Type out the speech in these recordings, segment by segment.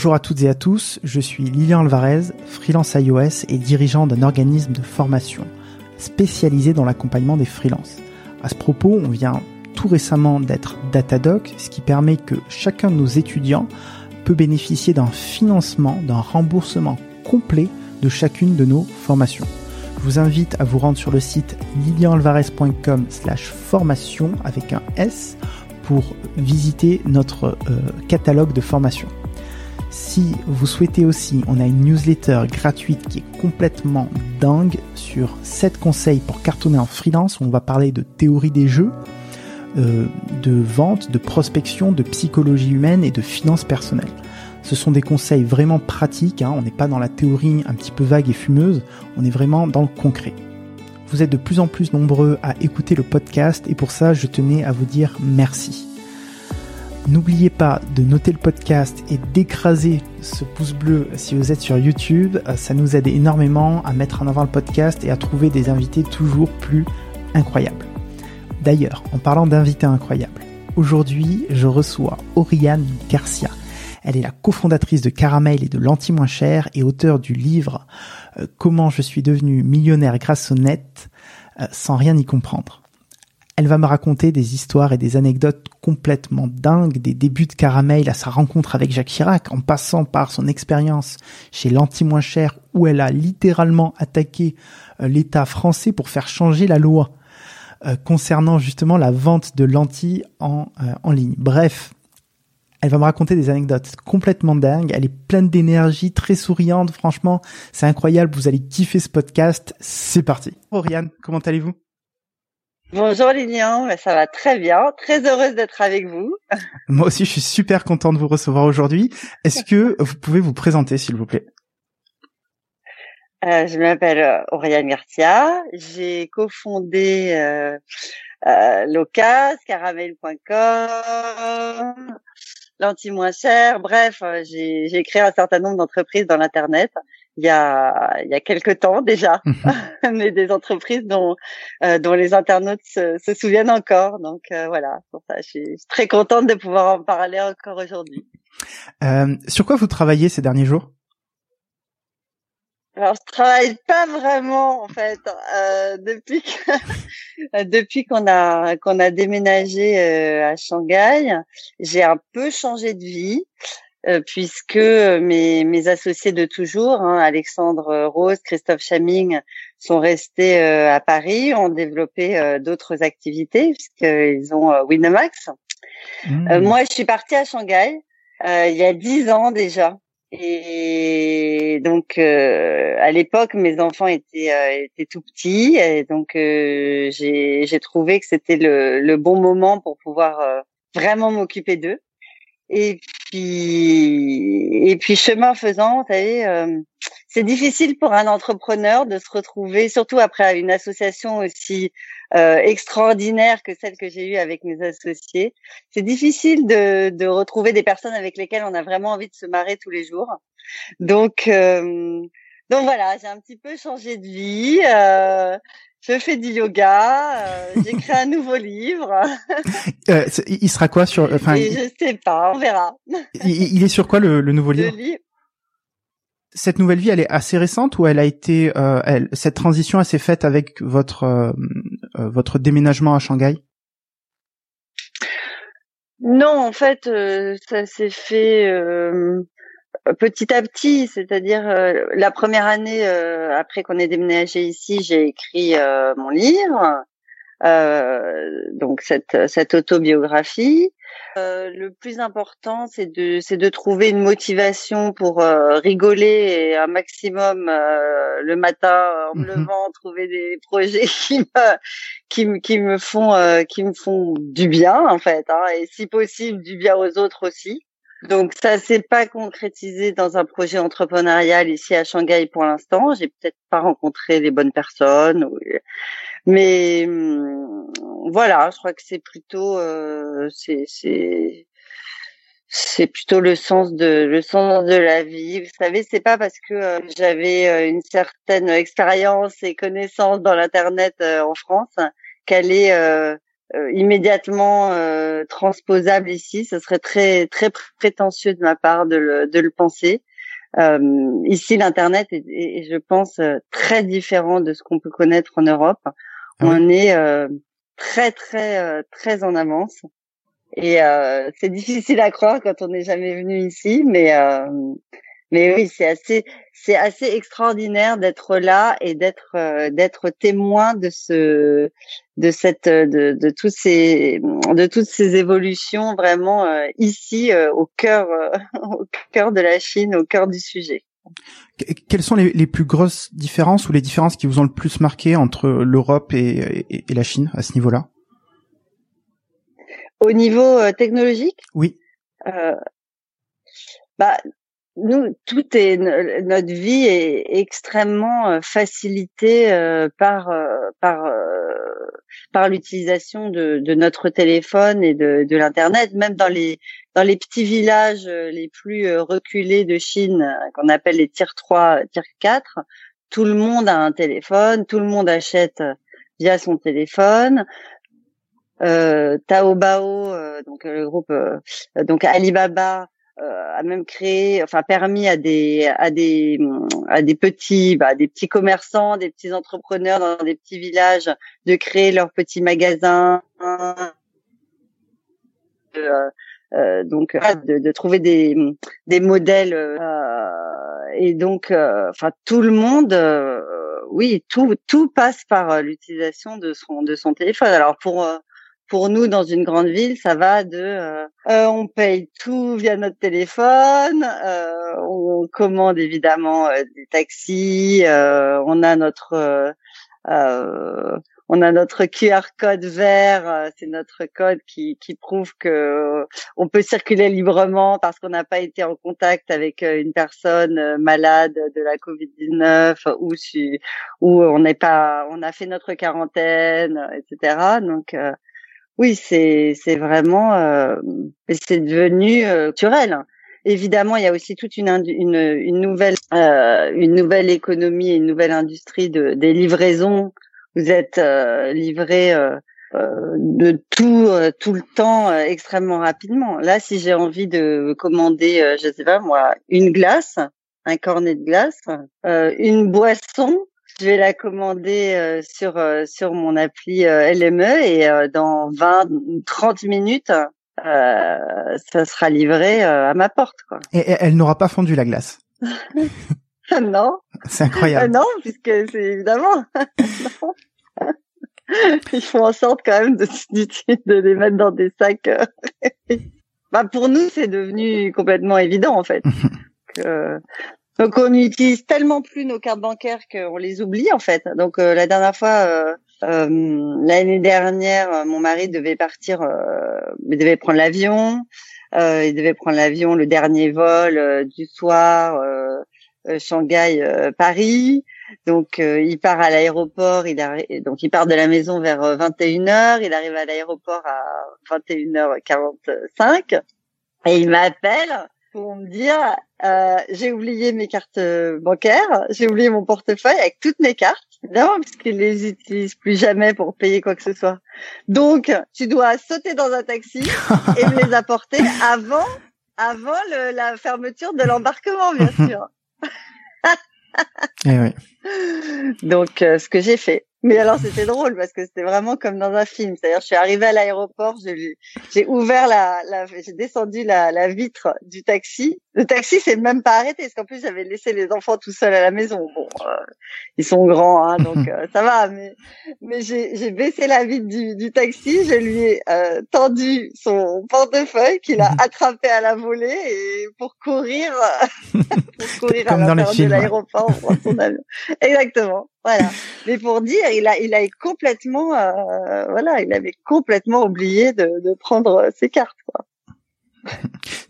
Bonjour à toutes et à tous, je suis Lilian Alvarez, freelance iOS et dirigeant d'un organisme de formation spécialisé dans l'accompagnement des freelances. À ce propos, on vient tout récemment d'être Datadoc, ce qui permet que chacun de nos étudiants peut bénéficier d'un financement, d'un remboursement complet de chacune de nos formations. Je vous invite à vous rendre sur le site lilianalvarez.com slash formation avec un S pour visiter notre euh, catalogue de formation. Si vous souhaitez aussi, on a une newsletter gratuite qui est complètement dingue sur 7 conseils pour cartonner en freelance. On va parler de théorie des jeux, euh, de vente, de prospection, de psychologie humaine et de finances personnelles. Ce sont des conseils vraiment pratiques, hein. on n'est pas dans la théorie un petit peu vague et fumeuse, on est vraiment dans le concret. Vous êtes de plus en plus nombreux à écouter le podcast et pour ça je tenais à vous dire merci. N'oubliez pas de noter le podcast et d'écraser ce pouce bleu si vous êtes sur YouTube. Ça nous aide énormément à mettre en avant le podcast et à trouver des invités toujours plus incroyables. D'ailleurs, en parlant d'invités incroyables, aujourd'hui je reçois Oriane Garcia. Elle est la cofondatrice de Caramel et de l'Anti Moins Cher et auteur du livre euh, Comment je suis devenu millionnaire grâce au net euh, sans rien y comprendre. Elle va me raconter des histoires et des anecdotes complètement dingues, des débuts de Caramel à sa rencontre avec Jacques Chirac, en passant par son expérience chez l'Anti Moins Cher où elle a littéralement attaqué euh, l'État français pour faire changer la loi concernant justement la vente de lentilles en, en ligne. Bref, elle va me raconter des anecdotes complètement dingues. Elle est pleine d'énergie, très souriante. Franchement, c'est incroyable. Vous allez kiffer ce podcast. C'est parti. Oriane, comment allez-vous? Bonjour Lilian, ça va très bien. Très heureuse d'être avec vous. Moi aussi, je suis super content de vous recevoir aujourd'hui. Est-ce que vous pouvez vous présenter, s'il vous plaît? Euh, Je m'appelle euh, Oriane Garcia. J'ai cofondé euh, euh, Locas, caramel.com, l'anti moins cher. Bref, euh, j'ai, j'ai créé un certain nombre d'entreprises dans l'internet il y a il y a quelques temps déjà, mais des entreprises dont euh, dont les internautes se, se souviennent encore. Donc euh, voilà, pour ça, je suis très contente de pouvoir en parler encore aujourd'hui. Euh, sur quoi vous travaillez ces derniers jours? Alors je travaille pas vraiment en fait euh, depuis que, depuis qu'on a qu'on a déménagé euh, à Shanghai, j'ai un peu changé de vie euh, puisque mes mes associés de toujours, hein, Alexandre Rose, Christophe Chaming, sont restés euh, à Paris, ont développé euh, d'autres activités puisqu'ils ont Winamax. Mmh. moi, je suis partie à Shanghai il y a dix ans déjà. Et donc euh, à l'époque, mes enfants étaient euh, étaient tout petits, et donc euh, j'ai j'ai trouvé que c'était le le bon moment pour pouvoir euh, vraiment m'occuper d'eux. Et puis et puis chemin faisant, vous savez, c'est difficile pour un entrepreneur de se retrouver, surtout après une association aussi euh, extraordinaire que celle que j'ai eue avec mes associés. C'est difficile de, de, retrouver des personnes avec lesquelles on a vraiment envie de se marrer tous les jours. Donc, euh, donc voilà, j'ai un petit peu changé de vie. Euh, je fais du yoga. Euh, j'ai créé un nouveau livre. Euh, il sera quoi sur Enfin, je sais pas, on verra. Il, il est sur quoi le, le nouveau livre cette nouvelle vie, elle est assez récente ou elle a été, euh, elle, cette transition, elle s'est faite avec votre euh, euh, votre déménagement à Shanghai? Non, en fait, ça s'est fait petit à petit. C'est-à-dire la première année après qu'on ait déménagé ici, j'ai écrit mon livre. donc cette, cette autobiographie. Euh, le plus important, c'est de c'est de trouver une motivation pour euh, rigoler un maximum euh, le matin en me mhm. levant, trouver des projets qui me qui me qui me font qui me font du bien en fait, hein, et si possible du bien aux autres aussi. Donc ça s'est pas concrétisé dans un projet entrepreneurial ici à Shanghai pour l'instant. J'ai peut-être pas rencontré les bonnes personnes, mais hum, voilà, je crois que c'est plutôt euh, c'est c'est plutôt le sens de le sens de la vie. Vous savez, c'est pas parce que euh, j'avais euh, une certaine expérience et connaissance dans l'internet en France qu'elle est immédiatement transposable ici. Ce serait très très prétentieux de ma part de le, de le penser. ici, l'internet est, je pense, très différent de ce qu'on peut connaître en Europe. Ah On est très très très en avance. Et euh, c'est difficile à croire quand on n'est jamais venu ici, mais euh, mais oui, c'est assez c'est assez extraordinaire d'être là et d'être euh, d'être témoin de ce de cette de, de tous ces de toutes ces évolutions vraiment euh, ici euh, au cœur au cœur de la Chine, au cœur du sujet. Quelles sont les, les, plus grosses différences ou les différences qui vous ont le plus marqué entre l'Europe et, et, et la Chine à ce niveau-là? Au niveau euh, technologique? Oui. Euh, bah, nous, tout est notre vie est extrêmement euh, facilitée euh, par par par l'utilisation de, de, notre téléphone et de, de l'internet. Même dans les dans les petits villages les plus reculés de Chine, qu'on appelle les tiers 3, tiers 4, tout le monde a un téléphone, tout le monde achète via son téléphone euh, Taobao, euh, donc euh, le groupe, euh, donc Alibaba a même créé, enfin permis à des à des à des petits bah, des petits commerçants, des petits entrepreneurs dans des petits villages de créer leurs petits magasins. Euh, donc de, de, trouver des des modèles et donc enfin tout le monde oui tout tout passe par l'utilisation de son de son téléphone alors pour pour nous, dans une grande ville, ça va de euh, euh, on paye tout via notre téléphone, euh, on commande évidemment des taxis, on a notre on a notre QR code vert, c'est notre code qui, qui prouve que on peut circuler librement parce qu'on n'a pas été en contact avec une personne malade de la Covid-19 ou ou on n'est pas, on a fait notre quarantaine, etc. Donc oui, c'est c'est vraiment euh, c'est devenu euh, naturel. Évidemment, il y a aussi toute une une, une nouvelle euh, une nouvelle économie, une nouvelle industrie de des livraisons. Vous êtes euh, livré euh, de tout tout le temps extrêmement rapidement. Là, si j'ai envie de commander, je sais pas moi, une glace, un cornet de glace, une boisson, je vais la commander euh, sur euh, sur mon appli euh, LME et dans 20 30 minutes ça sera livré à ma porte quoi. Et, elle n'aura pas fondu la glace. non. C'est incroyable. non, puisque c'est évidemment. Ils font en sorte quand même de, de les mettre dans des sacs. bah pour nous, c'est devenu complètement évident en fait. que, donc on utilise tellement plus nos cartes bancaires qu'on les oublie en fait. Donc euh, la dernière fois, euh, euh, l'année dernière, mon mari devait partir, il devait prendre l'avion. il devait prendre l'avion, le dernier vol du soir, Shanghai, Paris. Donc il part à l'aéroport, il donc il part de la maison vers 21h, il arrive à l'aéroport à 21h45 et il m'appelle pour me dire euh, j'ai oublié mes cartes euh, bancaires, j'ai oublié mon portefeuille avec toutes mes cartes, évidemment, puisqu'ils les utilisent plus jamais pour payer quoi que ce soit. Donc, tu dois sauter dans un taxi et me les apporter avant, avant le, la fermeture de l'embarquement, bien sûr. eh oui. Donc, euh, ce que j'ai fait. Mais alors c'était drôle parce que c'était vraiment comme dans un film. C'est-à-dire je suis arrivée à l'aéroport, j'ai ouvert la, la j'ai descendu la, la, vitre du taxi. Le taxi s'est même pas arrêté parce qu'en plus j'avais laissé les enfants tout seuls à la maison. Bon, euh, ils sont grands, hein, donc euh, ça va. Mais mais j'ai baissé la vitre du, du, taxi, je lui ai euh, tendu son portefeuille qu'il a attrapé à la volée et pour courir, pour courir à l'intérieur de l'aéroport Exactement. Voilà. Mais pour dire, il a, il a complètement, euh, voilà, il avait complètement oublié de, de prendre ses cartes. Quoi.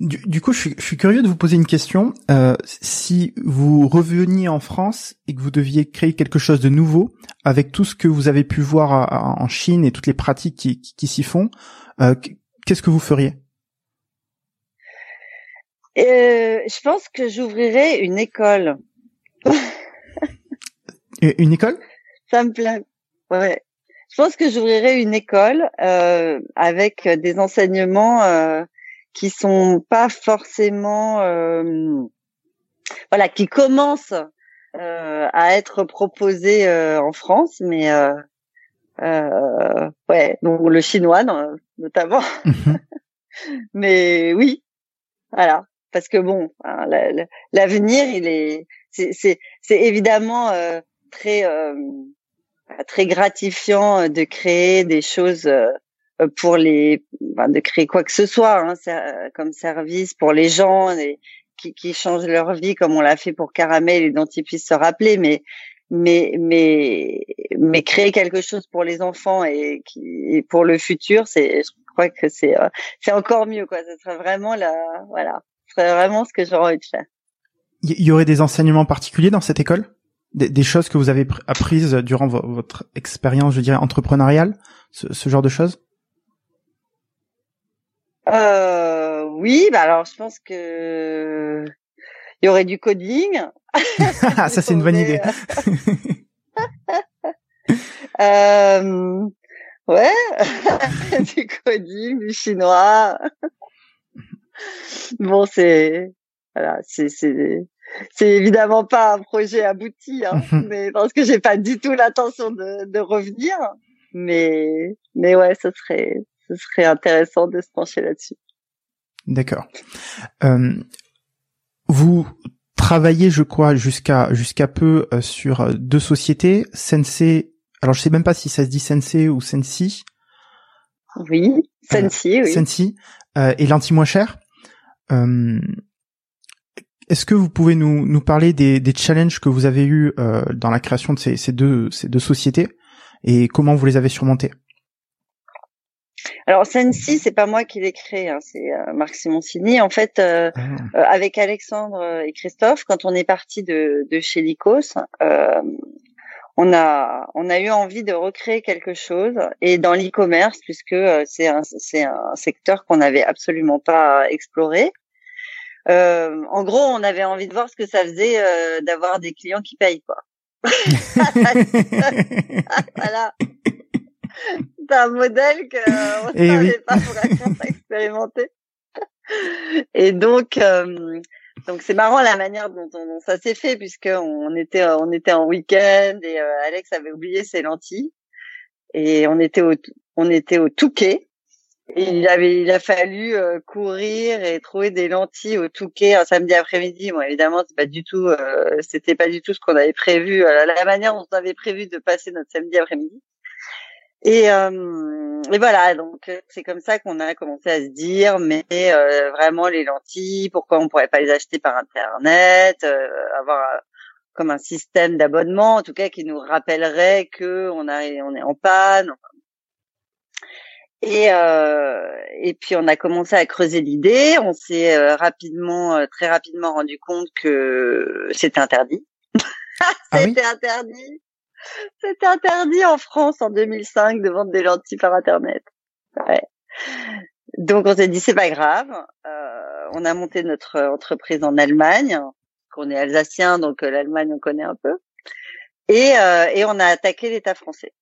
Du, du, coup, je suis, je suis, curieux de vous poser une question. Euh, si vous reveniez en France et que vous deviez créer quelque chose de nouveau avec tout ce que vous avez pu voir en Chine et toutes les pratiques qui, qui, qui s'y font, euh, qu'est-ce que vous feriez? Euh, Je pense que j'ouvrirais une école. Une école? Ça me plaît. Ouais. je pense que j'ouvrirai une école euh, avec des enseignements euh, qui sont pas forcément, euh, voilà, qui commencent euh, à être proposés euh, en France, mais ouais, donc le chinois notamment. Mhm. mais oui, voilà, parce que bon, hein, l'avenir, il est, c'est évidemment très très gratifiant de créer des choses pour les de créer quoi que ce soit hein, comme service pour les gens qui, qui changent leur vie comme on l'a fait pour Caramel et dont ils puissent se rappeler mais mais mais mais créer quelque chose pour les enfants et, qui, et pour le futur c'est je crois que c'est euh, c'est encore mieux quoi. Ce serait vraiment la voilà. Ce serait vraiment ce que j'aurais envie de faire. Il y aurait des enseignements particuliers dans cette école? Des, des choses que vous avez apprises durant votre expérience je dirais entrepreneuriale ce, ce genre de choses? Euh, oui, bah alors je pense que il y aurait du coding. ça c'est une bonne idée. euh, ouais, du coding, du chinois. bon, c'est voilà, c'est c'est c'est évidemment pas un projet abouti, hein, mais parce que j'ai pas du tout l'intention de, de revenir. Mais mais ouais, ce serait ce serait intéressant de se pencher là-dessus. D'accord. Euh, vous travaillez, je crois, jusqu'à jusqu'à peu euh, sur euh, deux sociétés, Sensei. Alors je sais même pas si ça se dit Sensei ou Sensi. Oui, Sensi, oui. Sensi euh, et l'anti moins cher. Est-ce que vous pouvez nous, nous parler des, des challenges que vous avez eu dans la création de ces, ces deux ces deux sociétés et comment vous les avez surmontés alors Sensi, c'est pas moi qui l'ai créé, hein, c'est euh, Marc Simoncini. En fait, euh, ah. euh, avec Alexandre et Christophe, quand on est parti de, de chez Lycos, on a on a eu envie de recréer quelque chose et dans l'e-commerce puisque c'est un c'est un secteur qu'on n'avait absolument pas exploré. En gros, on avait envie de voir ce que ça faisait d'avoir des clients qui payent quoi. voilà c'est un modèle que on eh savait pas vraiment expérimenter. Et donc, euh, donc c'est marrant la manière dont, ça s'est fait puisque on était on était en week-end et euh, Alex avait oublié ses lentilles et on était au on était au Touquet et il avait il a fallu euh, courir et trouver des lentilles au Touquet un samedi après-midi. Bon évidemment c'est pas du tout c'était pas du tout ce qu'on avait prévu la manière dont on avait prévu de passer notre samedi après-midi. Et, euh, et voilà, donc euh, c'est comme ça qu'on a commencé à se dire, mais euh, vraiment les lentilles, pourquoi on pourrait pas les acheter par internet, euh, avoir euh, comme un système d'abonnement, en tout cas qui nous rappellerait que on, a, on est en panne. Et, et puis on a commencé à creuser l'idée. On s'est rapidement, très rapidement rendu compte que c'était interdit. Ah c'était interdit. C'était interdit en France en 2005 de vendre des lentilles par internet. Ouais. Donc on s'est dit c'est pas grave. Euh, on a monté notre entreprise en Allemagne. qu'on est alsacien, donc euh, l'Allemagne on connaît un peu. Et, euh, et on a attaqué l'État français.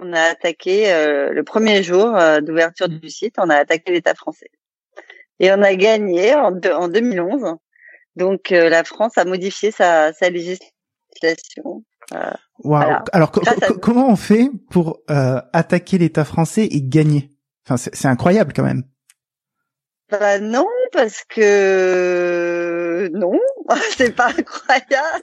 On a attaqué euh, le premier jour euh, d'ouverture du site, on a attaqué l'État français. Et on a gagné en, en 2011. Donc la France a modifié sa, sa législation euh, Alors comment on fait pour euh, attaquer l'État français et gagner? Enfin, c'est incroyable quand même. Bah non, parce que non, c'est pas incroyable.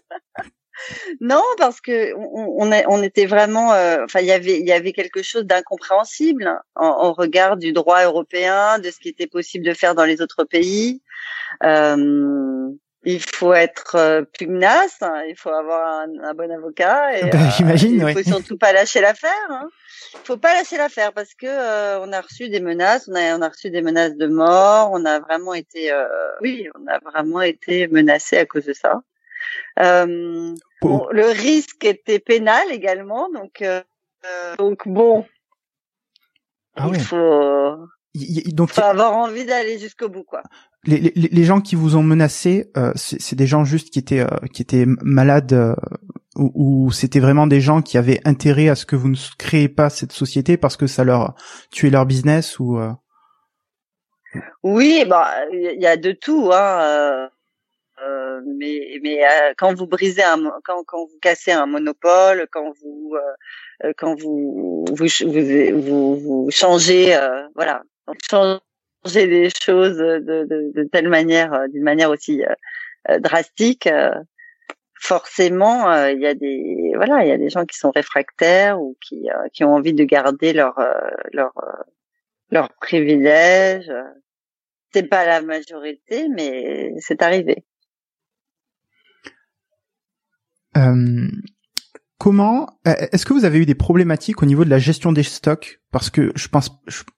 Non, parce que on, on, était vraiment, euh, enfin, il y avait, il y avait quelque chose d'incompréhensible en, regard du droit européen, de ce qui était possible de faire dans les autres pays. Euh, il faut être euh, pugnace, hein, il faut avoir un, bon avocat et ben, euh, j'imagine, il faut surtout pas lâcher l'affaire. Hein. Il faut pas lâcher l'affaire parce que euh, on a reçu des menaces, on a on a reçu des menaces de mort, on a vraiment été oui, on a vraiment été menacé à cause de ça. Bon, le risque était pénal également, donc donc bon, ah il faut donc faut avoir envie d'aller jusqu'au bout quoi. Les, les, les, gens qui vous ont menacé, euh, c'est des gens juste qui étaient euh, qui étaient malades, euh, ou, c'était vraiment des gens qui avaient intérêt à ce que vous ne créez pas cette société parce que ça leur tuait leur business ou euh... Oui, bah il y a de tout, hein. Euh, euh mais mais euh, quand vous brisez un quand quand vous cassez un monopole, quand vous euh, quand vous vous vous, vous, changez voilà changer les choses de, de, de telle manière d'une manière aussi drastique forcément, euh, il y a des voilà, il y a des gens qui sont réfractaires ou qui euh, qui ont envie de garder leur euh, leur leur privilège. C'est pas la majorité, mais c'est arrivé. Comment est-ce que vous avez eu des problématiques au niveau de la gestion des stocks? Parce que je pense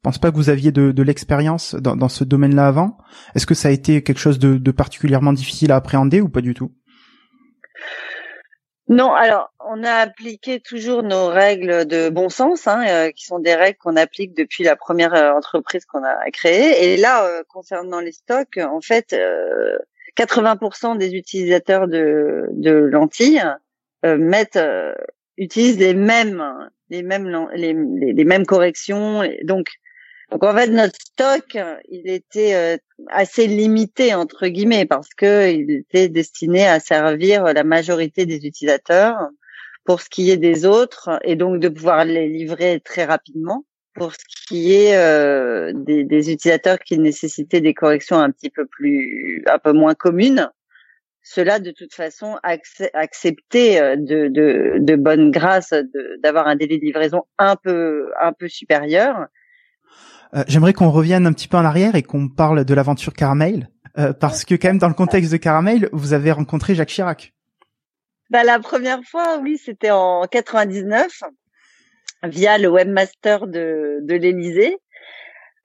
pense pas que vous aviez de, l'expérience dans, ce domaine-là avant. Est-ce que ça a été quelque chose de, particulièrement difficile à appréhender ou pas du tout? Non, alors on a appliqué toujours nos règles de bon sens, hein, euh, qui sont des règles qu'on applique depuis la première euh, entreprise qu'on a créée. Et là, euh, concernant les stocks, en fait, 80% des utilisateurs de, de lentilles mettent, utilisent les mêmes, les mêmes, les, les mêmes corrections. Donc, donc en fait notre stock, il était euh, assez limité entre guillemets parce que il était destiné à servir la majorité des utilisateurs pour ce qui est des autres et donc de pouvoir les livrer très rapidement. Pour ce qui est euh, des, des, utilisateurs qui nécessitaient des corrections un petit peu plus, un peu moins communes, cela de toute façon accepté euh, de, de, de bonne grâce d'avoir un délai de livraison un peu un peu supérieur. Euh, j'aimerais qu'on revienne un petit peu en arrière et qu'on parle de l'aventure Caramel, euh, parce que quand même dans le contexte de Caramel, vous avez rencontré Jacques Chirac. Bah, la première fois, oui, c'était en 99 via le webmaster de, de l'Élysée.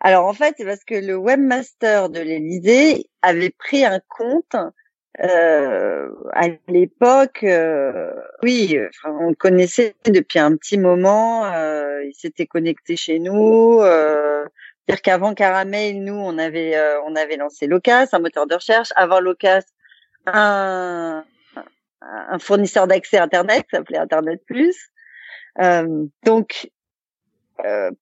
Alors en fait, c'est parce que le webmaster de l'Élysée avait pris un compte euh, à l'époque, euh, oui, on le connaissait depuis un petit moment. Euh, il s'était connecté chez nous. Euh, dire qu'avant Caramel, nous, on avait euh, on avait lancé Locas, un moteur de recherche. Avant Locas, un, un fournisseur d'accès Internet, qui s'appelait Internet Plus. Donc,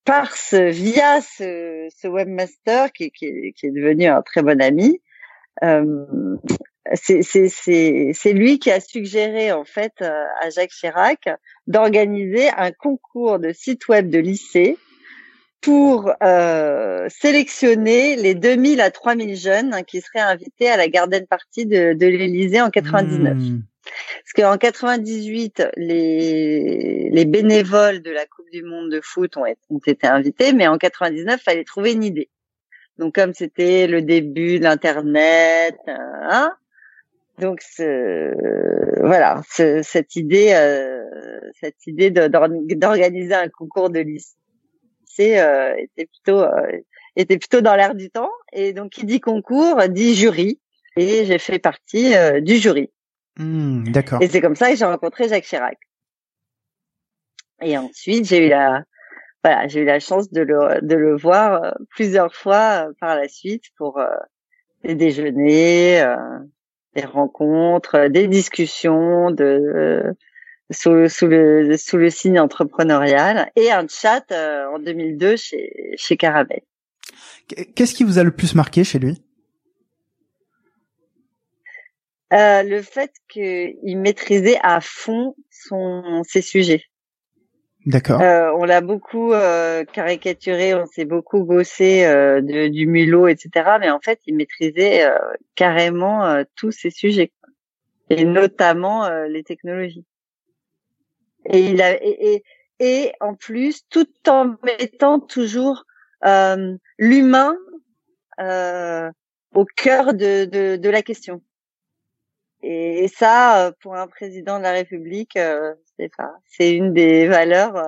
par ce, via ce, webmaster qui, est devenu un très bon ami, euh, c'est lui qui a suggéré en fait euh, à Jacques Chirac d'organiser un concours de sites web de lycée pour euh, sélectionner les 2000 à 3000 jeunes qui seraient invités à la garden party de, de l'Élysée en 99. Hmm. Parce qu'en 98, les, les bénévoles de la Coupe du Monde de foot ont, ont été invités, mais en 99, il fallait trouver une idée. Donc comme c'était le début de l'internet, hein, donc voilà, cette idée, euh, cette idée d'organiser un concours de lycée euh, était plutôt euh, était plutôt dans l'air du temps. Et donc qui dit concours dit jury, et j'ai fait partie du jury. Mmh, d'accord. Et c'est comme ça que j'ai rencontré Jacques Chirac. Et ensuite j'ai eu la voilà, j'ai eu la chance de le de le voir plusieurs fois par la suite pour des déjeuners des rencontres, euh, des discussions de euh, sous, sous, le sous le signe entrepreneurial et un chat euh, en 2002 chez chez Caramel. Qu'est-ce qui vous a le plus marqué chez lui? Euh, Le fait qu'il maîtrisait à fond son ses sujets. D'accord. Euh, on l'a beaucoup euh, caricaturé, on s'est beaucoup bossé euh, du mulot, etc. Mais en fait, il maîtrisait euh, carrément euh, tous ces sujets, et notamment les technologies. Et il a et, et, et, en plus, tout en mettant toujours l'humain au cœur de, de, de la question. Et ça, euh, pour un président de la République, euh, c'est pas, c'est une des valeurs euh,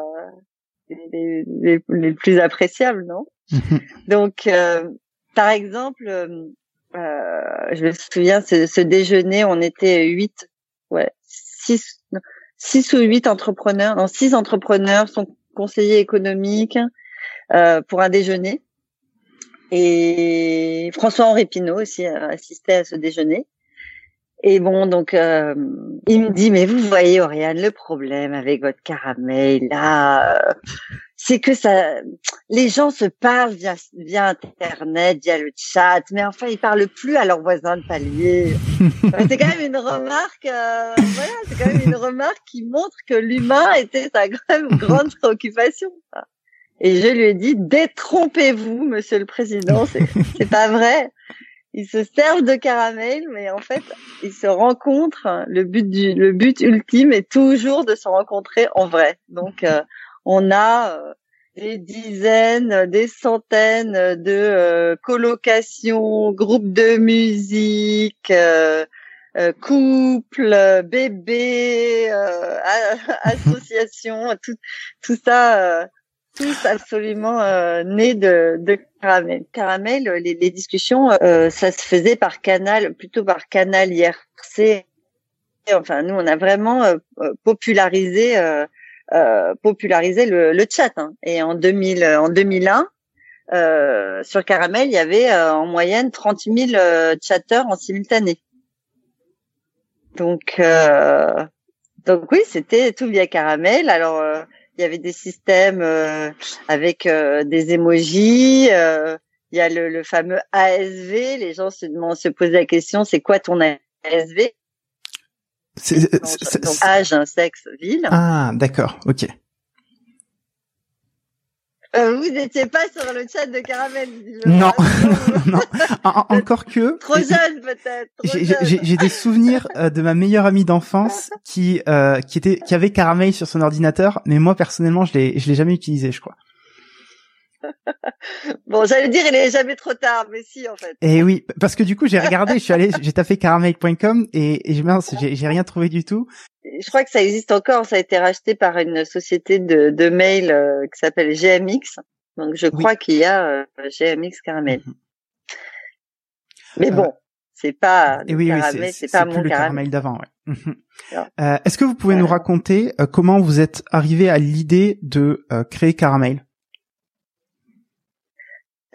les, les, les, plus appréciables, non? Donc, par exemple, je me souviens, ce, ce, déjeuner, on était huit, ouais, six, six ou huit entrepreneurs, non, six entrepreneurs sont conseillers économiques pour un déjeuner. Et François-Henri Pinault aussi assistait à ce déjeuner. Et bon, donc il me dit, mais vous voyez, Oriane, le problème avec votre caramel là, c'est que ça, les gens se parlent via, via Internet, via le chat, mais enfin, ils parlent plus à leurs voisins de palier. c'est quand même une remarque, euh, voilà, c'est quand même une remarque qui montre que l'humain était sa grande préoccupation. Et je lui ai dit, détrompez-vous, monsieur le président, c'est pas vrai. Ils se servent de caramel, mais en fait, ils se rencontrent. Le but du, le but ultime est toujours de se rencontrer en vrai. Donc, euh, on a euh, des dizaines, des centaines de euh, colocations, groupes de musique, euh, euh couples, bébés, associations, tout, tout ça, tous absolument nés de, de caramel. Caramel, les, les discussions, ça se faisait par canal, plutôt par canal IRC. Enfin, nous, on a vraiment popularisé euh, populariser le, le chat. Hein. Et en 2000, en 2001, euh, sur Caramel, il y avait euh, en moyenne 30 000 euh, chatteurs en simultané. Donc, donc oui, c'était tout via Caramel. Alors, il y avait des systèmes avec des emojis. il y a le, le, fameux ASV. Les gens se, se posaient la question, c'est quoi ton ASV c'est, donc, âge, sexe, ville. Ah, d'accord, ok. Euh, vous n'étiez pas sur le chat de Caramel. Non, non. encore que. Trop jeune peut-être. J'ai des souvenirs euh, de ma meilleure amie d'enfance qui euh, qui était qui avait Caramel sur son ordinateur, mais moi personnellement je l'ai je l'ai jamais utilisé, je crois. Bon, j'allais dire, il est jamais trop tard, mais si, en fait. Et eh oui, parce que du coup, j'ai regardé, je suis allé, j'ai tapé caramel.com et, et j'ai rien trouvé du tout. Je crois que ça existe encore, ça a été racheté par une société de, de mail euh, qui s'appelle GMX. Donc, je crois qu'il y a euh, GMX Caramel. Mhm. Mais bon, euh, c'est pas et oui, caramel, c'est pas mon le caramel, d'avant. Ouais. Mhm. Est-ce que vous pouvez nous raconter comment vous êtes arrivé à l'idée de créer Caramel?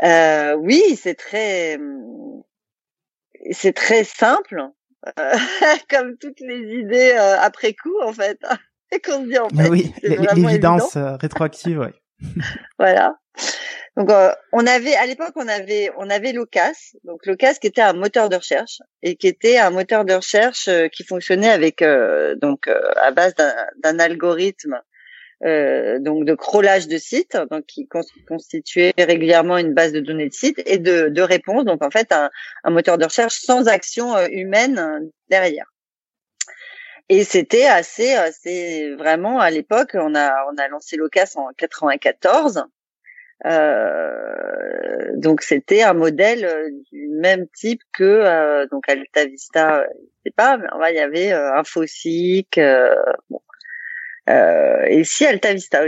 Euh, oui, c'est très, c'est très simple, euh, comme toutes les idées euh, après coup en fait, et qu'on se dit en fait. Oui, l'évidence euh, rétroactive, ouais. voilà. Donc on avait à l'époque on avait on avait Locas, donc Locas qui était un moteur de recherche et qui était un moteur de recherche qui fonctionnait avec donc à base d'un algorithme euh, donc de crawlage de sites, donc qui constituait régulièrement une base de données de sites et de, de réponses, donc en fait un, un, moteur de recherche sans action euh, humaine euh, derrière. Et c'était assez, assez vraiment à l'époque, on a on a lancé Locas en 94. Euh, donc c'était un modèle du même type que euh, donc Alta Vista, je sais pas, mais il y avait euh, Infosic, bon, et si Alta Vista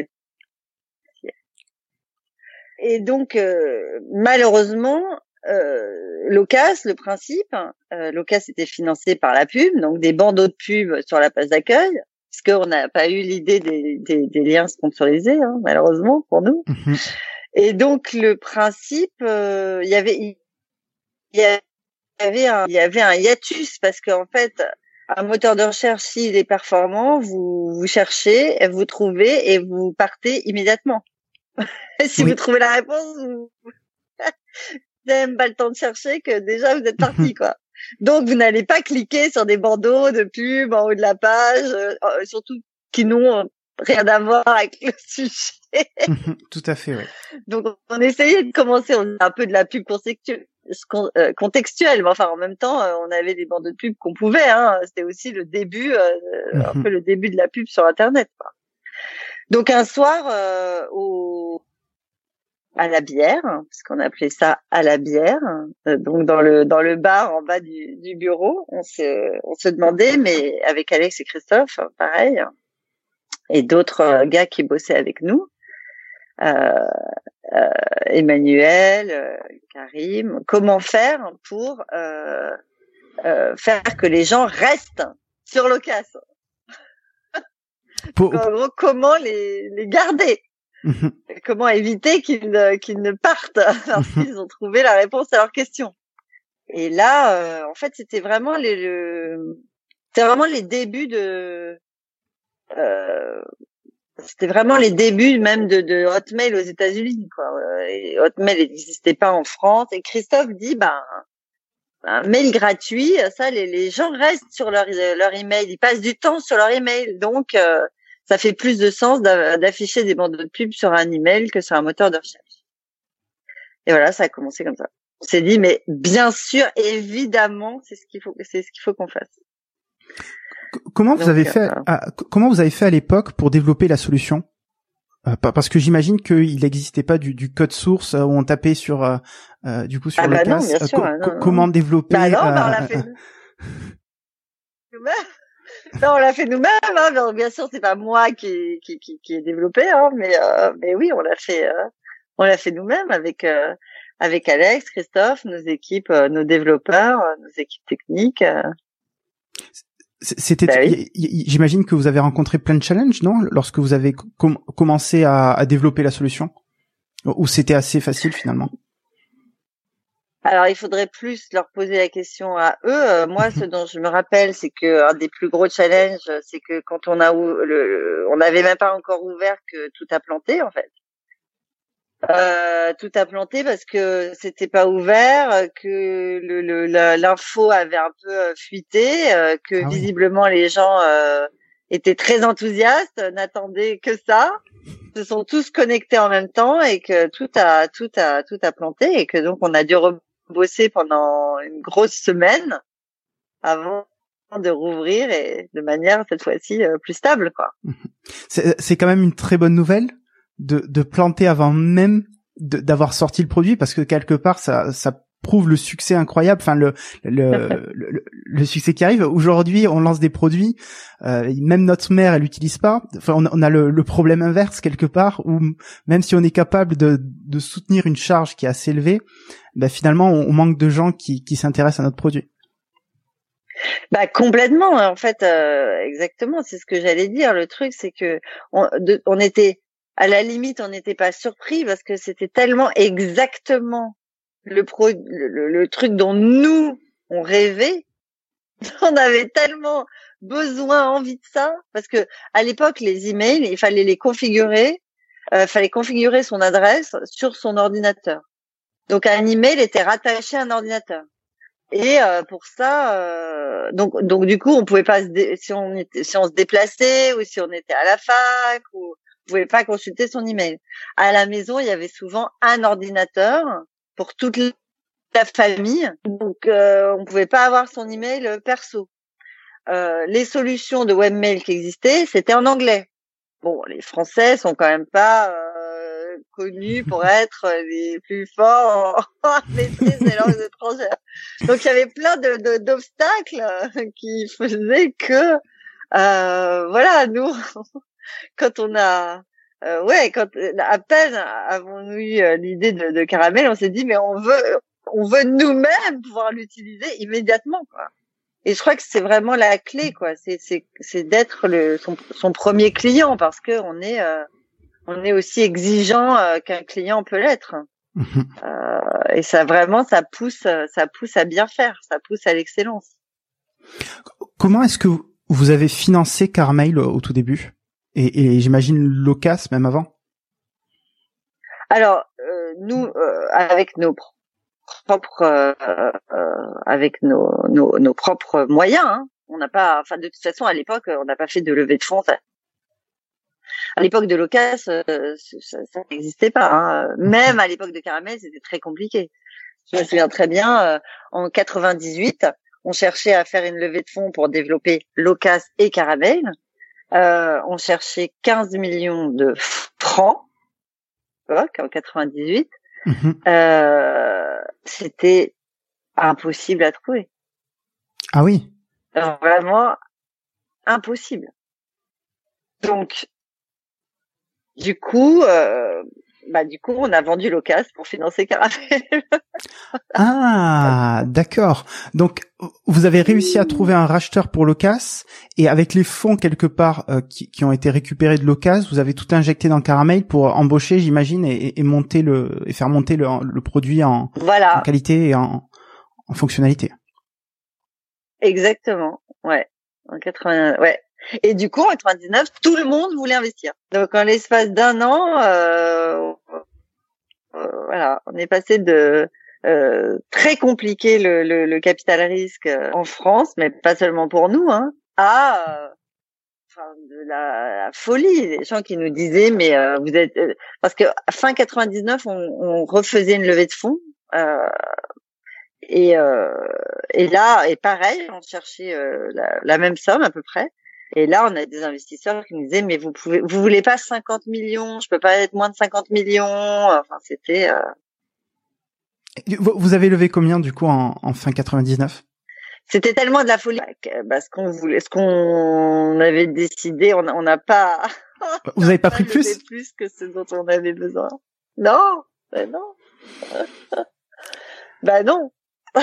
Et donc, euh, malheureusement, euh, Locas, le principe, euh, Locas était financé par la pub, donc des bandeaux de pub sur la page d'accueil, parce qu'on n'a pas eu l'idée des, des, des, liens sponsorisés, hein, malheureusement pour nous. Mhm. Et donc le principe, euh, il y avait, y avait un, il y avait un hiatus parce qu'en fait, un moteur de recherche, s'il est performant, vous, vous cherchez, vous trouvez et vous partez immédiatement. si vous trouvez la réponse, vous n'avez même pas le temps de chercher que déjà vous êtes parti, quoi. Donc vous n'allez pas cliquer sur des bandeaux de pub en haut de la page, euh, surtout qui n'ont rien à voir avec le sujet. Tout à fait, oui. Donc on essayait de commencer, on a un peu de la pub euh, contextuelle, mais enfin en même temps, euh, on avait des bandes de pub qu'on pouvait. Hein. C'était aussi le début, euh, un peu le début de la pub sur Internet. Quoi. Donc un soir, au à la bière, parce qu'on appelait ça à la bière, donc dans le dans le bar en bas du, du bureau, on se on se demandait, mais avec Alex et Christophe, pareil, et d'autres gars qui bossaient avec nous, euh, euh, Emmanuel, euh, Karim, comment faire pour faire que les gens restent sur l'ocas comment les, les garder mhm. Comment éviter qu'ils qu'ils ne partent lorsqu'ils ont trouvé la réponse à leur question Et là, en fait, c'était vraiment les, le, vraiment les débuts de, euh, c'était vraiment les débuts même de, de Hotmail aux États-Unis. Et Hotmail n'existait pas en France. Et Christophe dit, ben, un mail gratuit, ça, les, les gens restent sur leur, leur email, ils passent du temps sur leur email. Donc, euh, ça fait plus de sens d'afficher des bandes de pub sur un email que sur un moteur de recherche. Et voilà, ça a commencé comme ça. On s'est dit, mais bien sûr, évidemment, c'est ce qu'il faut, c'est ce qu'il faut qu'on fasse. Comment vous avez fait, euh, comment vous avez fait à l'époque pour développer la solution? Euh, parce que j'imagine qu'il n'existait pas du, du, code source où on tapait sur euh, du coup sur ah le bah non, bien sûr, comment développer bah non, bah on l'a fait nous-mêmes. non, on l'a fait nous-mêmes. Hein. Bien sûr, c'est pas moi qui qui qui, qui ai développé, hein, mais mais oui, on l'a fait on l'a fait nous-mêmes avec avec Alex, Christophe, nos équipes, nos développeurs, nos équipes techniques. C'était, bah j'imagine que vous avez rencontré plein de challenges, non, lorsque vous avez commencé à, à, développer la solution, ou c'était assez facile finalement? Alors, il faudrait plus leur poser la question à eux. Euh, moi, ce dont je me rappelle, c'est que un des plus gros challenges, c'est que quand on a, le, on n'avait même pas encore ouvert que tout a planté, en fait. Euh, tout a planté parce que c'était pas ouvert, que le, l'info avait un peu euh, fuité, euh, que ah visiblement les gens euh, étaient très enthousiastes, n'attendaient que ça, se sont tous connectés en même temps et que tout a tout a tout a planté et que donc on a dû rebosser pendant une grosse semaine avant de rouvrir et de manière cette fois-ci plus stable quoi. C'est quand même une très bonne nouvelle? De, de planter avant même d'avoir sorti le produit parce que quelque part ça, ça prouve le succès incroyable, enfin le le, le, succès qui arrive. Aujourd'hui, on lance des produits, euh, même notre mère, elle l'utilise pas. Enfin, on, on a le, le, problème inverse quelque part où même si on est capable de, de soutenir une charge qui est assez élevée, bah, finalement, on, manque de gens qui, qui s'intéressent à notre produit. Bah complètement. En fait, euh, exactement. C'est ce que j'allais dire. Le truc, c'est que on, on était à la limite, on n'était pas surpris parce que c'était tellement exactement le, pro, le, truc dont nous on rêvait. On avait tellement besoin, envie de ça, parce que à l'époque, les emails, il fallait les configurer, euh, fallait configurer son adresse sur son ordinateur. Donc un email était rattaché à un ordinateur. Et euh, pour ça, euh, donc donc du coup, on pouvait pas se si on était, si on se déplaçait ou si on était à la fac ou pouvait pas consulter son email. À la maison, il y avait souvent un ordinateur pour toute la famille, donc euh, on pouvait pas avoir son email perso. Euh, les solutions de webmail qui existaient, c'était en anglais. Bon, les Français sont quand même pas euh, connus pour être les plus forts en, maîtrise des langues étrangères. Donc il y avait plein de d'obstacles qui faisaient que euh, voilà, nous quand on a euh, ouais, quand à peine avons-nous eu euh, l'idée de, de, caramel, on s'est dit mais on veut on veut nous-mêmes pouvoir l'utiliser immédiatement quoi. Et je crois que c'est vraiment la clé quoi, c'est c'est c'est d'être le son, son, premier client parce que on est euh, on est aussi exigeant euh, qu'un client peut l'être. et ça vraiment ça pousse ça pousse à bien faire, ça pousse à l'excellence. Comment est-ce que vous avez financé Carmail au tout début? Et, et j'imagine Locas même avant? Alors euh, nous, euh, avec nos propres, euh, euh, avec nos, nos, nos, propres moyens, hein, on n'a pas, enfin de toute façon à l'époque, on n'a pas fait de levée de fonds. À l'époque de Locas, ça n'existait pas. Hein. Même à l'époque de Caramel, c'était très compliqué. Je me souviens très bien, en 98, on cherchait à faire une levée de fonds pour développer Locas et Caramel. Euh, on cherchait 15 millions de francs, en 98. Mhm. Euh, c'était impossible à trouver. Ah oui. vraiment impossible. Donc, du coup, euh, bah du coup, on a vendu l'ocas pour financer Caramel. ah, d'accord. Donc, vous avez réussi à trouver un racheteur pour l'ocas et avec les fonds quelque part euh, qui, qui, ont été récupérés de l'ocas, vous avez tout injecté dans Caramel pour embaucher, j'imagine, et, et, monter le et faire monter le, le produit en, voilà. en qualité et en, en fonctionnalité. Exactement, ouais. En 80, ouais. Et du coup, en 99, tout le monde voulait investir. Donc, en l'espace d'un an, euh, voilà, on est passé de euh, très compliqué le, le, le, capital risque euh, en France, mais pas seulement pour nous, hein, à euh, enfin, de la, folie. Les gens qui nous disaient, mais vous êtes parce que fin 99, on, on refaisait une levée de fonds. et, et là, et pareil, on cherchait la, la, même somme à peu près. Et là, on a des investisseurs qui nous disaient, mais vous pouvez, vous voulez pas 50 millions, je peux pas être moins de 50 millions. Enfin, c'était. Euh... Vous avez levé combien du coup en, en fin 99 C'était tellement de la folie. Bah, ce qu'on voulait, ce qu'on avait décidé, on n'a pas. Vous n'avez pas pris plus? Plus que ce dont on avait besoin. Non, ben non. ben non.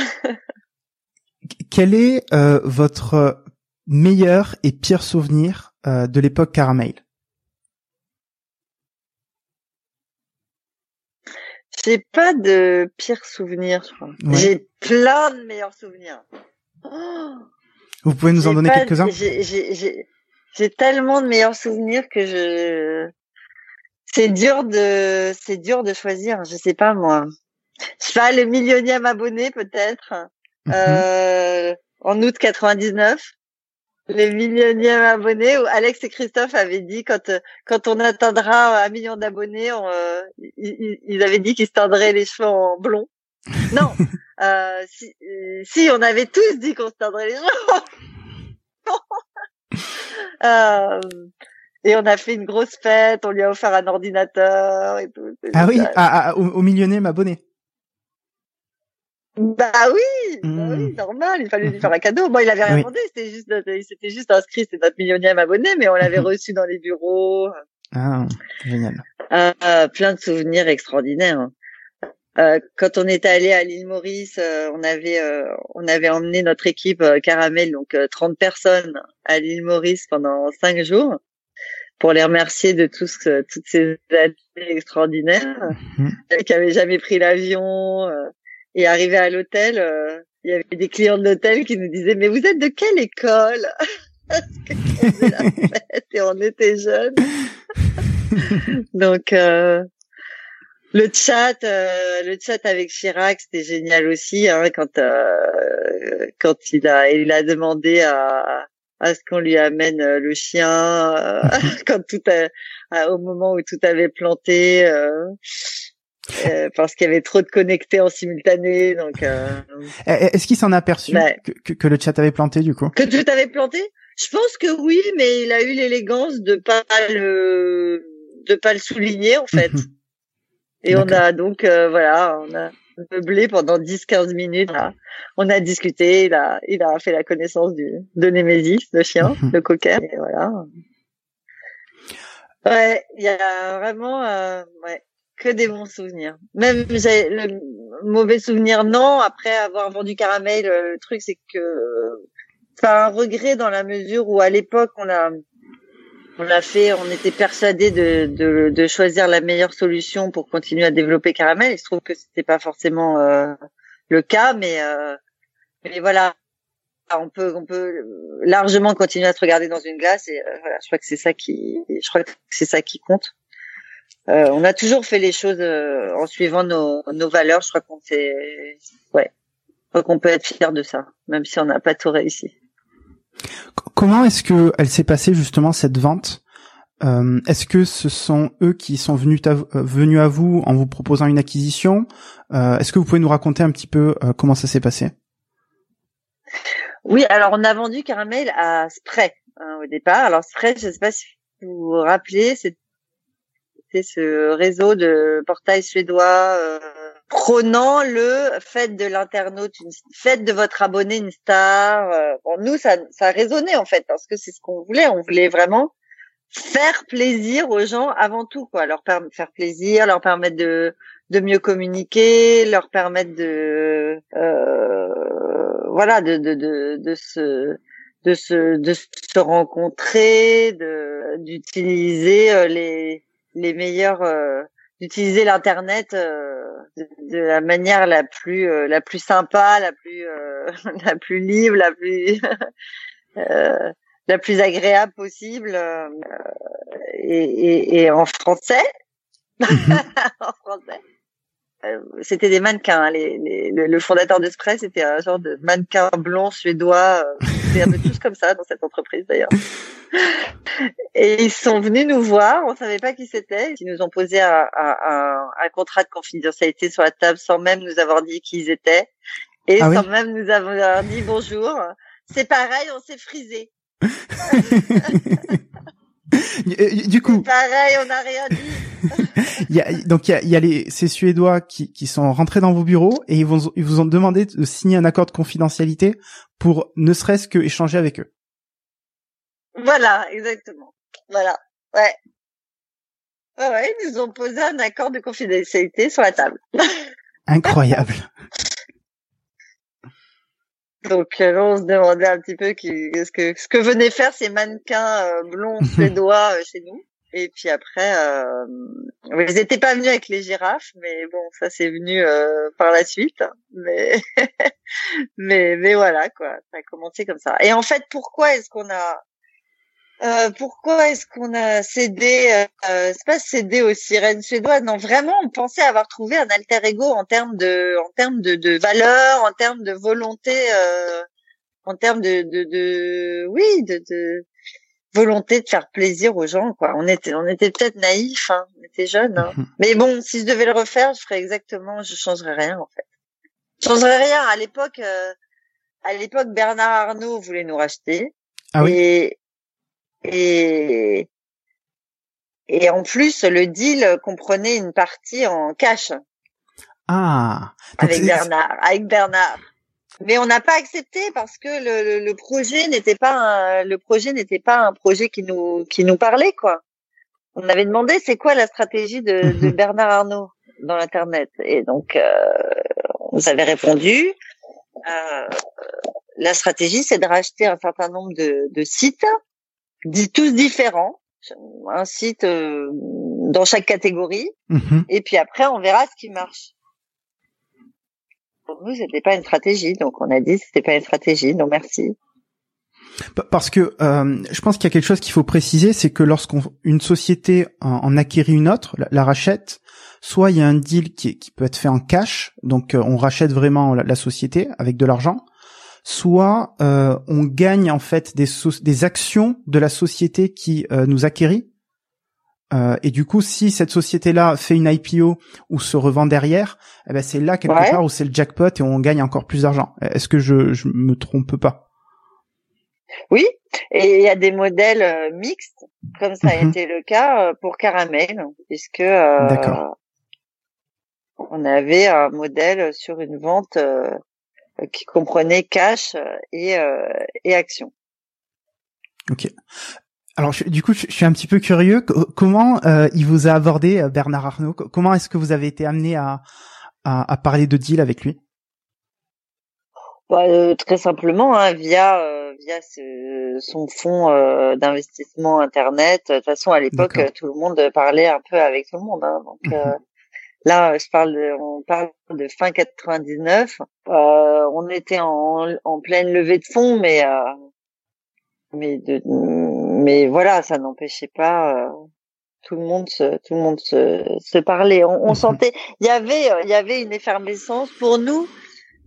Quel est euh, votre meilleur et pire souvenir euh, de l'époque Caramel J'ai pas de pire souvenir, je crois. J'ai plein de meilleurs souvenirs. Vous pouvez nous en donner quelques-uns? J'ai tellement de meilleurs souvenirs que je c'est dur de c'est dur de choisir. Je sais pas moi. Je sais pas le millionième abonné peut-être. Mhm. euh, en août 99 les millionième abonnés où Alex et Christophe avaient dit quand quand on atteindra un million d'abonnés, euh, ils, avaient dit qu'ils se tendraient les cheveux en blond. Non, euh, si, si on avait tous dit qu'on se tendrait les cheveux. euh, et on a fait une grosse fête, on lui a offert un ordinateur et tout. Ah oui, au, au millionième abonné. Bah oui, bah oui, mmh. normal, il fallait lui faire un cadeau. Bon, il avait rien demandé, c'était juste, il s'était juste inscrit, c'était notre millionième abonné, mais on l'avait reçu dans les bureaux. Ah, génial. Euh, plein de souvenirs extraordinaires. Hein. Euh, quand on était allé à l'île Maurice, euh, on avait euh, on avait emmené notre équipe euh, Caramel, donc 30 personnes à l'île Maurice pendant cinq jours pour les remercier de tous toutes ces années extraordinaires, mmh. qui avaient jamais pris l'avion et arrivé à l'hôtel, euh, il y avait des clients de l'hôtel qui nous disaient mais vous êtes de quelle école? Et on était jeunes. Donc euh, le chat, euh, le chat avec Chirac, c'était génial aussi hein, quand quand il a il a demandé à à ce qu'on lui amène le chien quand tout a, au moment où tout avait planté euh, parce qu'il y avait trop de connectés en simultané. Donc, euh... Eh, eh, est-ce qu'il s'en a aperçu que, que, le chat avait planté du coup? Que tout avait planté? Je pense que oui, mais il a eu l'élégance de pas le de pas le souligner en fait. Et on a donc euh, voilà, on a meublé pendant 10-15 minutes. On a discuté, il a il a fait la connaissance du de Nemesis, le chien, le cocker, et voilà. Ouais, il y a vraiment euh, ouais que des bons souvenirs. Même j'ai le mauvais souvenir, non. Après avoir vendu Caramel, euh, le truc c'est que, enfin un regret dans la mesure où à l'époque on a on l'a fait, on était persuadé de, de, de, choisir la meilleure solution pour continuer à développer Caramel. Il se trouve que c'était pas forcément euh, le cas, mais euh, mais voilà, on peut on peut largement continuer à se regarder dans une glace et voilà, je crois que c'est ça qui je crois que c'est ça qui compte. Euh, on a toujours fait les choses euh, en suivant nos, nos valeurs. Je crois qu'on ouais, je crois qu'on peut être fier de ça, même si on n'a pas tout réussi. Comment est-ce que elle s'est passée justement cette vente? Euh, Est-ce que ce sont eux qui sont venus à, venus à vous en vous proposant une acquisition? Est-ce que vous pouvez nous raconter un petit peu comment ça s'est passé? Oui, alors on a vendu Caramel à Spray hein, au départ. Alors Spray, je ne sais pas si vous vous rappelez, c'est ce réseau de portail suédois euh, prônant le faites de l'internaute, une faites de votre abonné une star. Euh, bon, nous, ça, ça résonnait en fait parce que c'est ce qu'on voulait. On voulait vraiment faire plaisir aux gens avant tout, quoi. Leur faire plaisir, leur permettre de de mieux communiquer, leur permettre de euh, voilà de de de, de se de se de se rencontrer, de d'utiliser euh, les les meilleurs euh, d'utiliser l'internet euh, de, la manière la plus la plus sympa, la plus la plus libre, la plus la plus agréable possible et, en français. Euh, c'était des mannequins. Hein, les, les, le, fondateur d'Express c'était un genre de mannequin blond suédois. Euh, c'était un peu tous comme ça dans cette entreprise d'ailleurs. Et ils sont venus nous voir. On savait pas qui c'était. Ils nous ont posé un, un, un, contrat de confidentialité sur la table sans même nous avoir dit qui ils étaient et ah sans même nous avoir dit bonjour. C'est pareil, on s'est frisé. du coup. Pareil, on n'a rien dit. y a, donc il y a, y a les, ces Suédois qui, qui sont rentrés dans vos bureaux et ils, vont, ils vous ont demandé de signer un accord de confidentialité pour ne serait-ce que échanger avec eux. Voilà, exactement. Voilà. Ouais. Ouais, ouais, ils nous ont posé un accord de confidentialité sur la table. Incroyable. Donc euh, on se demandait un petit peu ce que ce que venaient faire ces mannequins euh, blonds suédois euh, chez nous. Et puis après, euh, ils n'étaient pas venus avec les girafes, mais bon, ça c'est venu euh, par la suite. Mais mais mais voilà quoi, ça a commencé comme ça. Et en fait, pourquoi est-ce qu'on a euh, pourquoi est-ce qu'on a cédé euh, C'est pas cédé aux sirènes suédoises? Non, vraiment, on pensait avoir trouvé un alter ego en termes de, en termes de, de valeur, en termes de volonté, euh, en termes de, de, de, oui, de, de volonté de faire plaisir aux gens. Quoi. On était, on était peut-être naïfs, hein. on était jeunes. Hein. Mhm. Mais bon, si je devais le refaire, je ferais exactement, je changerais rien en fait. Je changerais rien. À l'époque, euh, à l'époque, Bernard Arnault voulait nous racheter. Ah oui? Et, et et en plus, le deal comprenait une partie en cash. Ah. Avec Bernard, avec Bernard mais on n'a pas accepté parce que le, le, projet n'était pas un, le projet n'était pas un projet qui nous qui nous parlait quoi. On avait demandé c'est quoi la stratégie de, de Bernard Arnault dans l'internet et donc euh, on nous avait répondu euh, la stratégie c'est de racheter un certain nombre de, de sites tous différents un site euh, dans chaque catégorie mhm. et puis après on verra ce qui marche pour nous, c'était pas une stratégie. Donc, on a dit c'était pas une stratégie. Non, merci. Parce que euh, je pense qu'il y a quelque chose qu'il faut préciser, c'est que lorsqu'une société en, acquérit une autre, la, rachète, soit il y a un deal qui, qui peut être fait en cash, donc euh, on rachète vraiment la, société avec de l'argent, soit euh, on gagne en fait des, des actions de la société qui euh, nous acquérit. Euh, et du coup, si cette société-là fait une IPO ou se revend derrière, eh ben c'est là quelque part où c'est le jackpot et on gagne encore plus d'argent. Est-ce que je, je me trompe pas? Oui, et il y a des modèles mixtes, comme ça a mhm. été le cas euh, pour Caramel, puisque on avait un modèle sur une vente qui comprenait cash et, et action. Ok. Alors du coup, je, suis un petit peu curieux. Comment euh, il vous a abordé euh, Bernard Arnault? Comment est-ce que vous avez été amené à, à, parler de deal avec lui? Bah, euh, Très simplement, hein, via via son fonds d'investissement internet. De toute façon, à l'époque, tout le monde parlait un peu avec tout le monde. Hein, donc mhm. Là, je parle, de, on parle de fin 99. on était en, en pleine levée de fonds, mais mais de mais voilà, ça n'empêchait pas euh, tout le monde se, tout le monde se, se parlait. On, on mhm. sentait, il y avait, il y avait une effervescence pour nous.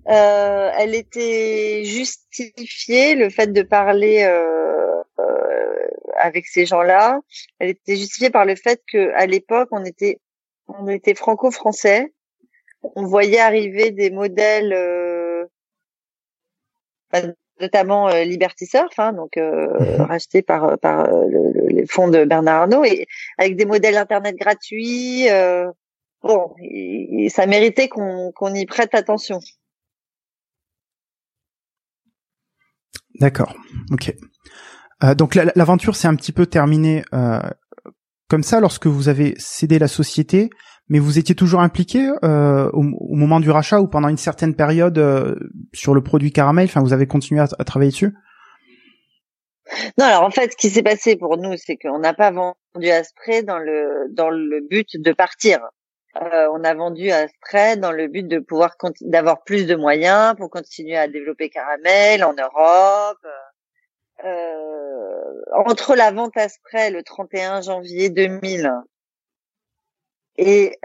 Euh, elle était justifiée, le fait de parler euh, euh, avec ces gens-là. Elle était justifiée par le fait que à l'époque, on était, on était franco-français. On voyait arriver des modèles euh, notamment euh, Liberty Surf, hein, donc euh, mhm. racheté par euh, par le, les fonds de Bernard Arnault et avec des modèles internet gratuits. bon, ça méritait qu'on qu'on y prête attention. D'accord. Ok. donc l'aventure s'est un petit peu terminée comme ça lorsque vous avez cédé la société mais vous étiez toujours impliqué euh, au, moment du rachat ou pendant une certaine période euh, sur le produit caramel? Enfin, vous avez continué à, travailler dessus? Non, alors en fait, ce qui s'est passé pour nous, c'est qu'on n'a pas vendu Asprey dans le dans le but de partir. on a vendu à Spray dans le but de pouvoir d'avoir plus de moyens pour continuer à développer Caramel en Europe. Entre la vente à Spray le 31 janvier 2000 et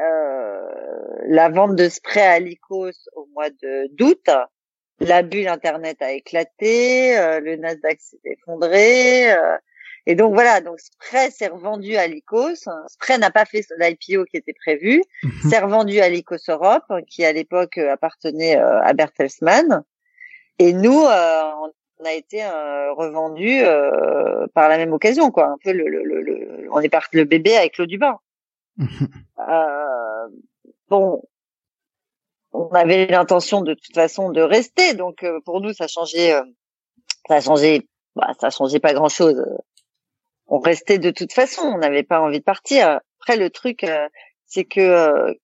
la vente de spray à Lycos au mois d'août, la bulle Internet a éclaté, euh, le Nasdaq s'est effondré. Euh, et donc voilà, donc Spray s'est revendu à Lycos. Spray n'a pas fait l'IPO qui était prévu. Mhm. s'est revendu à Lycos Europe, qui à l'époque euh, appartenait à Bertelsmann. Et nous, on a été revendu par la même occasion, quoi. Un peu le, le, le, on est parti le bébé avec l'eau du bain. Mhm. bon, on avait l'intention de toute façon de rester. Donc euh, pour nous, ça changeait, euh, ça changeait, bah, ça changeait pas grand chose. On restait de toute façon. On n'avait pas envie de partir. Après, le truc, euh, c'est que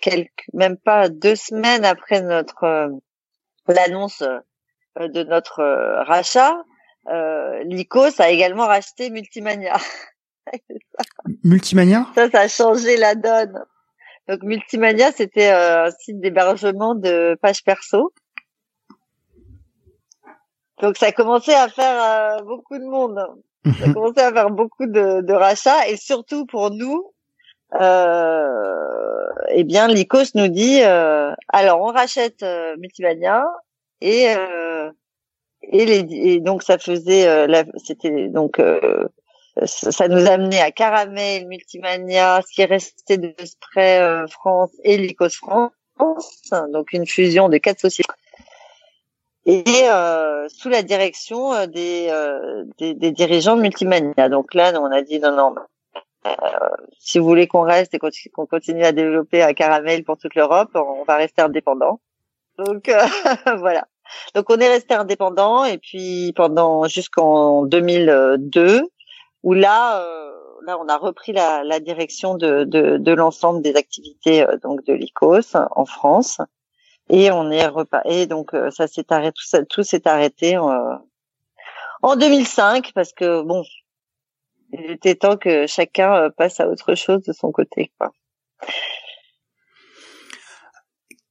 quelques, même pas deux semaines après notre l'annonce de notre rachat, euh, Lycos a également racheté Multimania. Multimania? Ça, ça a changé la donne. Donc Multimania, c'était euh, un site d'hébergement de pages perso. Donc ça commençait à faire euh, beaucoup de monde. Ça commençait à faire beaucoup de, de rachats et surtout pour nous, euh, eh bien l'ICOS nous dit euh, alors on rachète Multimania et et, les, et donc ça faisait c'était donc ça nous a amené à Caramel, Multimania, ce qui est resté de Spray euh, France et Lycos France, donc une fusion de quatre sociétés. Et euh, sous la direction euh, des, des, des, dirigeants de Multimania. Donc là, on a dit non, non, si vous voulez qu'on reste et qu'on continue à développer à Caramel pour toute l'Europe, on va rester indépendant. Donc voilà. Donc on est resté indépendant et puis pendant jusqu'en 2002, où là, euh, là, on a repris la, la direction de, de, de l'ensemble des activités euh, donc de l'ICOS en France, et on est repas. donc euh, ça s'est arrêté, tout, ça, tout s'est arrêté en 2005 parce que bon, il était temps que chacun passe à autre chose de son côté, quoi.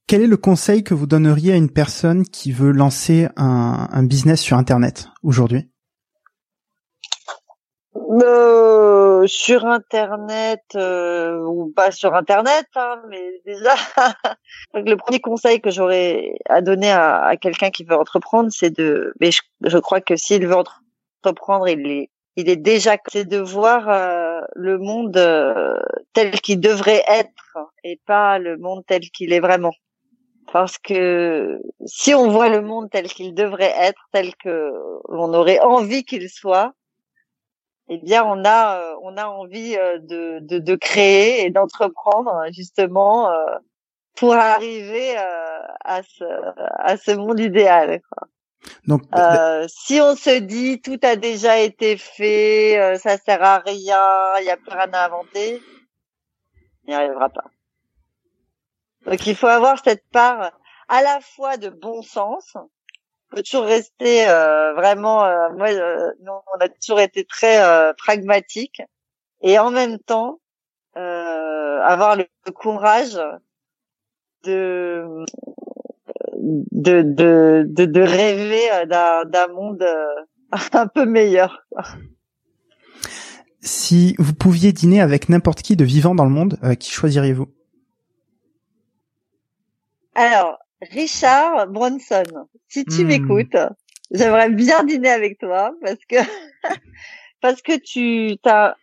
Quel est le conseil que vous donneriez à une personne qui veut lancer un, business sur Internet aujourd'hui? Euh, sur internet euh, ou pas sur internet hein, mais déjà le premier conseil que j'aurais à donner à, quelqu'un qui veut entreprendre c'est de mais je, crois que s'il veut entreprendre il est il est déjà c'est de voir euh, le monde tel qu'il devrait être et pas le monde tel qu'il est vraiment parce que si on voit le monde tel qu'il devrait être tel que l'on aurait envie qu'il soit eh bien on a euh, on a envie euh, de, de, de créer et d'entreprendre justement euh, pour arriver à ce à ce monde idéal quoi. Donc euh, si on se dit tout a déjà été fait, ça sert à rien, il y a plus rien à inventer, il n'y arrivera pas. Donc il faut avoir cette part à la fois de bon sens, peut toujours rester euh, vraiment. Euh, moi, euh, on a toujours été très pragmatique et en même temps avoir le, courage de de de de, de rêver d'un monde un peu meilleur. Si vous pouviez dîner avec n'importe qui de vivant dans le monde, qui choisiriez-vous? Alors, Richard Bronson, si tu hmm. m'écoutes, j'aimerais bien dîner avec toi parce que parce que tu as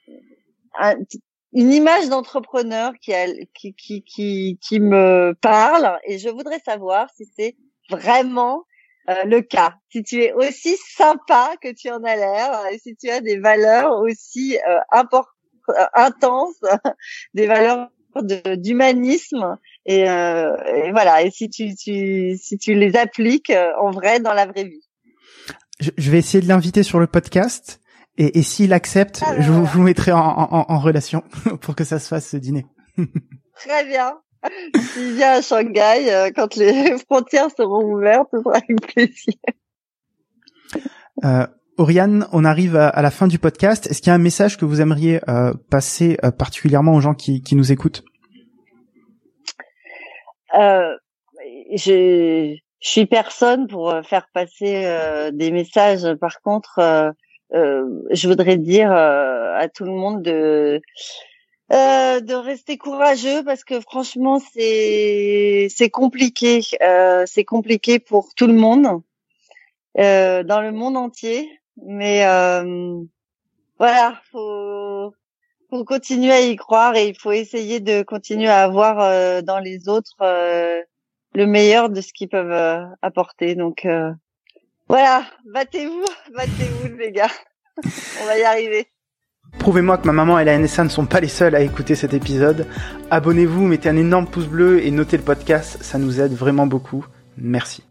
une image d'entrepreneur qui, qui, qui, qui, qui me parle et je voudrais savoir si c'est vraiment euh, le cas. Si tu es aussi sympa que tu en as l'air et si tu as des valeurs aussi euh, euh intenses, des valeurs d'humanisme. Et, euh, et, voilà. Et si tu, tu, si tu les appliques euh, en vrai dans la vraie vie. Je, je vais essayer de l'inviter sur le podcast. Et, et s'il accepte je, vous, vous mettrai en, en, en, relation pour que ça se fasse ce dîner. Très bien. S'il vient à Shanghai euh, quand les frontières seront ouvertes ce sera avec plaisir. Euh, Oriane, on arrive à, la fin du podcast. Est-ce qu'il y a un message que vous aimeriez euh, passer euh, particulièrement aux gens qui, nous écoutent? Euh, je, je suis personne pour faire passer des messages. Par contre, je voudrais dire à tout le monde de de rester courageux parce que franchement c'est c'est compliqué. c'est compliqué pour tout le monde dans le monde entier. Mais voilà, faut faut continuer à y croire et il faut essayer de continuer à avoir dans les autres le meilleur de ce qu'ils peuvent euh, apporter. Donc euh, voilà, battez-vous, battez-vous les gars. On va y arriver. Prouvez-moi que ma maman et la NSA ne sont pas les seuls à écouter cet épisode. Abonnez-vous, mettez un énorme pouce bleu et notez le podcast, ça nous aide vraiment beaucoup. Merci.